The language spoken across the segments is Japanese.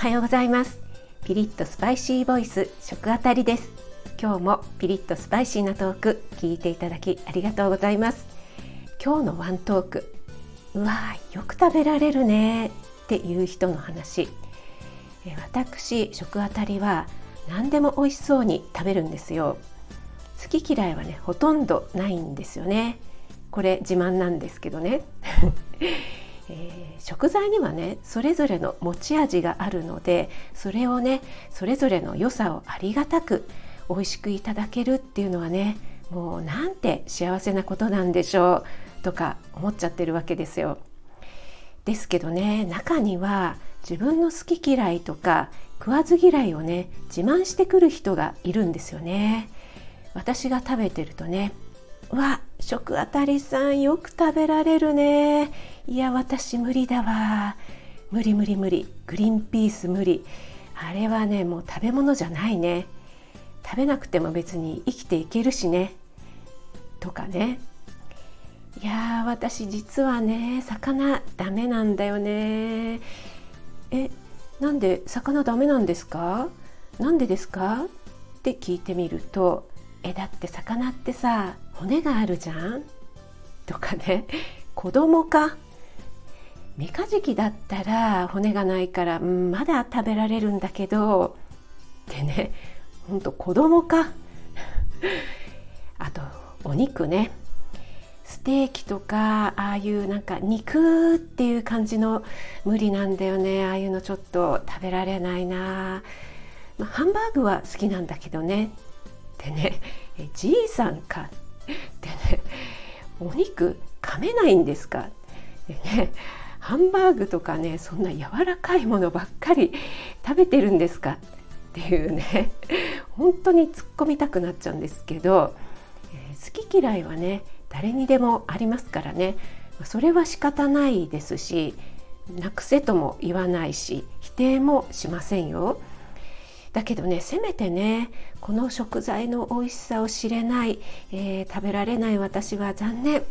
はようございます。ピリッとスパイシーボイス食あたりです。今日もピリッとスパイシーなトーク聞いていただきありがとうございます。今日のワントークうわーよく食べられるねっていう人の話。私食あたりは何でも美味しそうに食べるんですよ。好き嫌いはねほとんどないんですよね。これ自慢なんですけどね。えー、食材にはねそれぞれの持ち味があるのでそれをねそれぞれの良さをありがたく美味しくいただけるっていうのはねもうなんて幸せなことなんでしょうとか思っちゃってるわけですよ。ですけどね中には自分の好き嫌いとか食わず嫌いをね自慢してくる人がいるんですよね。私が食べてるとねわ食あたりさんよく食べられるね。いや私無理だわ。無理無理無理。グリーンピース無理。あれはねもう食べ物じゃないね。食べなくても別に生きていけるしね。とかね。いや私実はね魚ダメなんだよね。えなんで魚ダメなんですか？なんでですか？って聞いてみるとえだって魚ってさ骨があるじゃん？とかね。子供か？メカジキだったら骨がないから、うん、まだ食べられるんだけど。ってねほんと子供か？あとお肉ね。ステーキとかああいうなんか肉っていう感じの無理なんだよね。ああいうのちょっと食べられないな、まあ、ハンバーグは好きなんだけどね。でねじいさんか？ってねお肉噛めないんですか？でねハンバーグとかねそんな柔らかいものばっかり食べてるんですか？っていうね本当に突っ込みたくなっちゃうんですけど、えー、好き嫌いはね誰にでもありますからね。それは仕方ないですしなくせとも言わないし否定もしませんよ。だけどねせめてねこの食材の美味しさを知れない、えー、食べられない私は残念。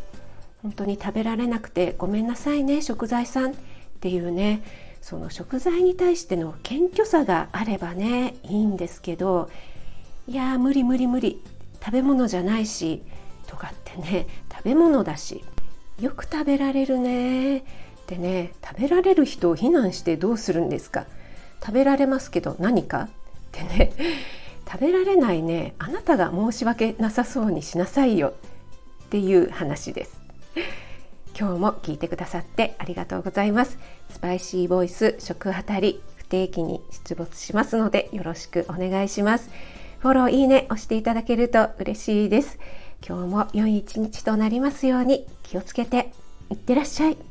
本当に食べられなくてごめんなさいね食材さん。っていうねその食材に対しての謙虚さがあればねいいんですけどいや無理無理無理。食べ物じゃないしとかってね食べ物だしよく食べられるね。ってね食べられる人を非難してどうするんですか。食べられますけど何か？ってね。食べられないね。あなたが申し訳なさそうにしなさいよ。っていう話です。今日も聞いてくださってありがとうございます。スパイシーボイス食あたり不定期に出没しますのでよろしくお願いします。フォローいいね押していただけると嬉しいです。今日も良い一日となりますように気をつけていってらっしゃい。